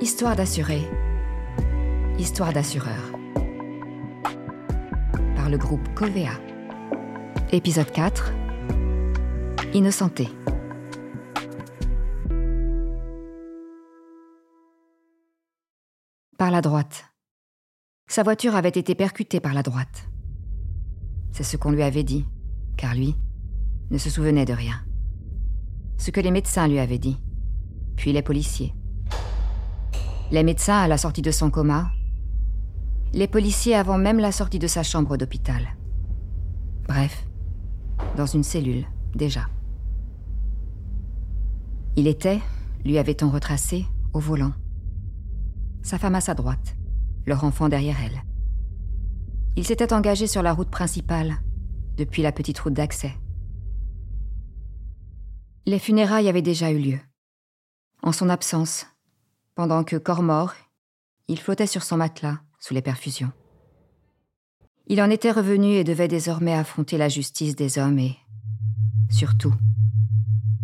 Histoire d'assurer. Histoire d'assureur. Par le groupe Covea. Épisode 4. Innocenté. Par la droite. Sa voiture avait été percutée par la droite. C'est ce qu'on lui avait dit, car lui ne se souvenait de rien. Ce que les médecins lui avaient dit, puis les policiers. Les médecins à la sortie de son coma, les policiers avant même la sortie de sa chambre d'hôpital. Bref, dans une cellule, déjà. Il était, lui avait-on retracé, au volant. Sa femme à sa droite, leur enfant derrière elle. Il s'était engagé sur la route principale, depuis la petite route d'accès. Les funérailles avaient déjà eu lieu. En son absence, pendant que, corps mort, il flottait sur son matelas sous les perfusions. Il en était revenu et devait désormais affronter la justice des hommes et, surtout,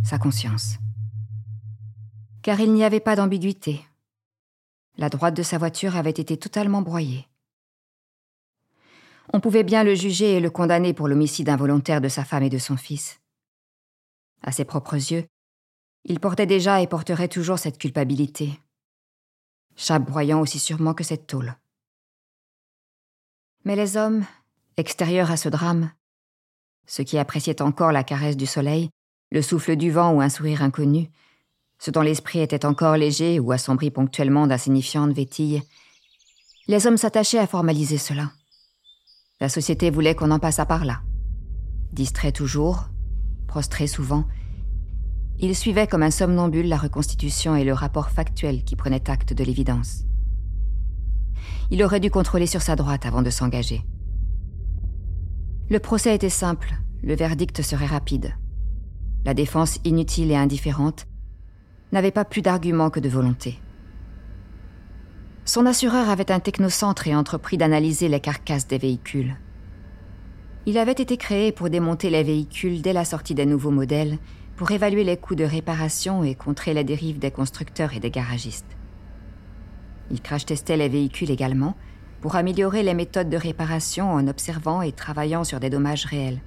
sa conscience. Car il n'y avait pas d'ambiguïté. La droite de sa voiture avait été totalement broyée. On pouvait bien le juger et le condamner pour l'homicide involontaire de sa femme et de son fils. À ses propres yeux, il portait déjà et porterait toujours cette culpabilité, broyant aussi sûrement que cette tôle. Mais les hommes, extérieurs à ce drame, ceux qui appréciaient encore la caresse du soleil, le souffle du vent ou un sourire inconnu, ceux dont l'esprit était encore léger ou assombri ponctuellement d'insignifiantes vétilles, les hommes s'attachaient à formaliser cela. La société voulait qu'on en passât par là. Distrait toujours, prostré souvent, il suivait comme un somnambule la reconstitution et le rapport factuel qui prenait acte de l'évidence. Il aurait dû contrôler sur sa droite avant de s'engager. Le procès était simple, le verdict serait rapide. La défense inutile et indifférente n'avait pas plus d'arguments que de volonté. Son assureur avait un technocentre et entrepris d'analyser les carcasses des véhicules. Il avait été créé pour démonter les véhicules dès la sortie des nouveaux modèles, pour évaluer les coûts de réparation et contrer les dérives des constructeurs et des garagistes. Il crash-testait les véhicules également, pour améliorer les méthodes de réparation en observant et travaillant sur des dommages réels.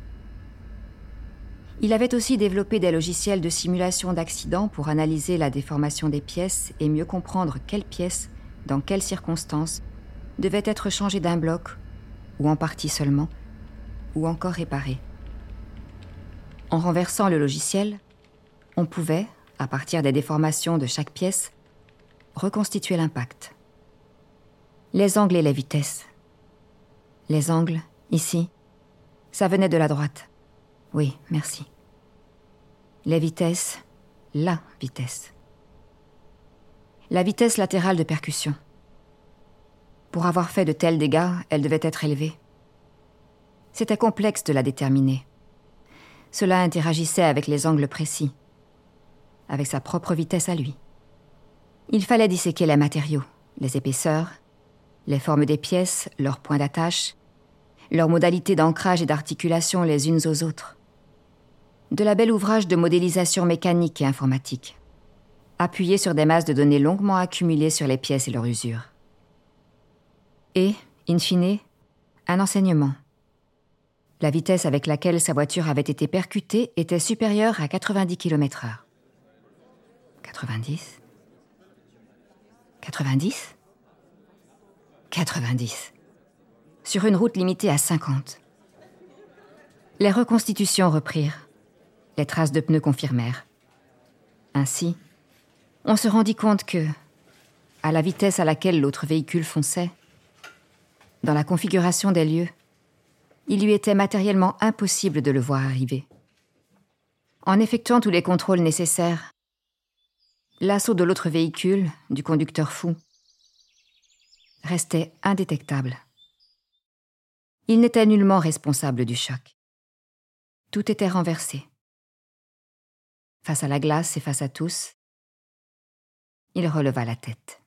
Il avait aussi développé des logiciels de simulation d'accidents pour analyser la déformation des pièces et mieux comprendre quelles pièces, dans quelles circonstances, devaient être changées d'un bloc, ou en partie seulement, ou encore réparées. En renversant le logiciel, on pouvait, à partir des déformations de chaque pièce, reconstituer l'impact. Les angles et les vitesses. Les angles, ici, ça venait de la droite. Oui, merci. Les vitesses, la vitesse. La vitesse latérale de percussion. Pour avoir fait de tels dégâts, elle devait être élevée. C'était complexe de la déterminer. Cela interagissait avec les angles précis, avec sa propre vitesse à lui. Il fallait disséquer les matériaux, les épaisseurs, les formes des pièces, leurs points d'attache, leurs modalités d'ancrage et d'articulation les unes aux autres de la belle ouvrage de modélisation mécanique et informatique, appuyé sur des masses de données longuement accumulées sur les pièces et leur usure. Et, in fine, un enseignement. La vitesse avec laquelle sa voiture avait été percutée était supérieure à 90 km/h. 90 90 90. Sur une route limitée à 50. Les reconstitutions reprirent les traces de pneus confirmèrent. Ainsi, on se rendit compte que, à la vitesse à laquelle l'autre véhicule fonçait, dans la configuration des lieux, il lui était matériellement impossible de le voir arriver. En effectuant tous les contrôles nécessaires, l'assaut de l'autre véhicule, du conducteur fou, restait indétectable. Il n'était nullement responsable du choc. Tout était renversé face à la glace et face à tous, il releva la tête.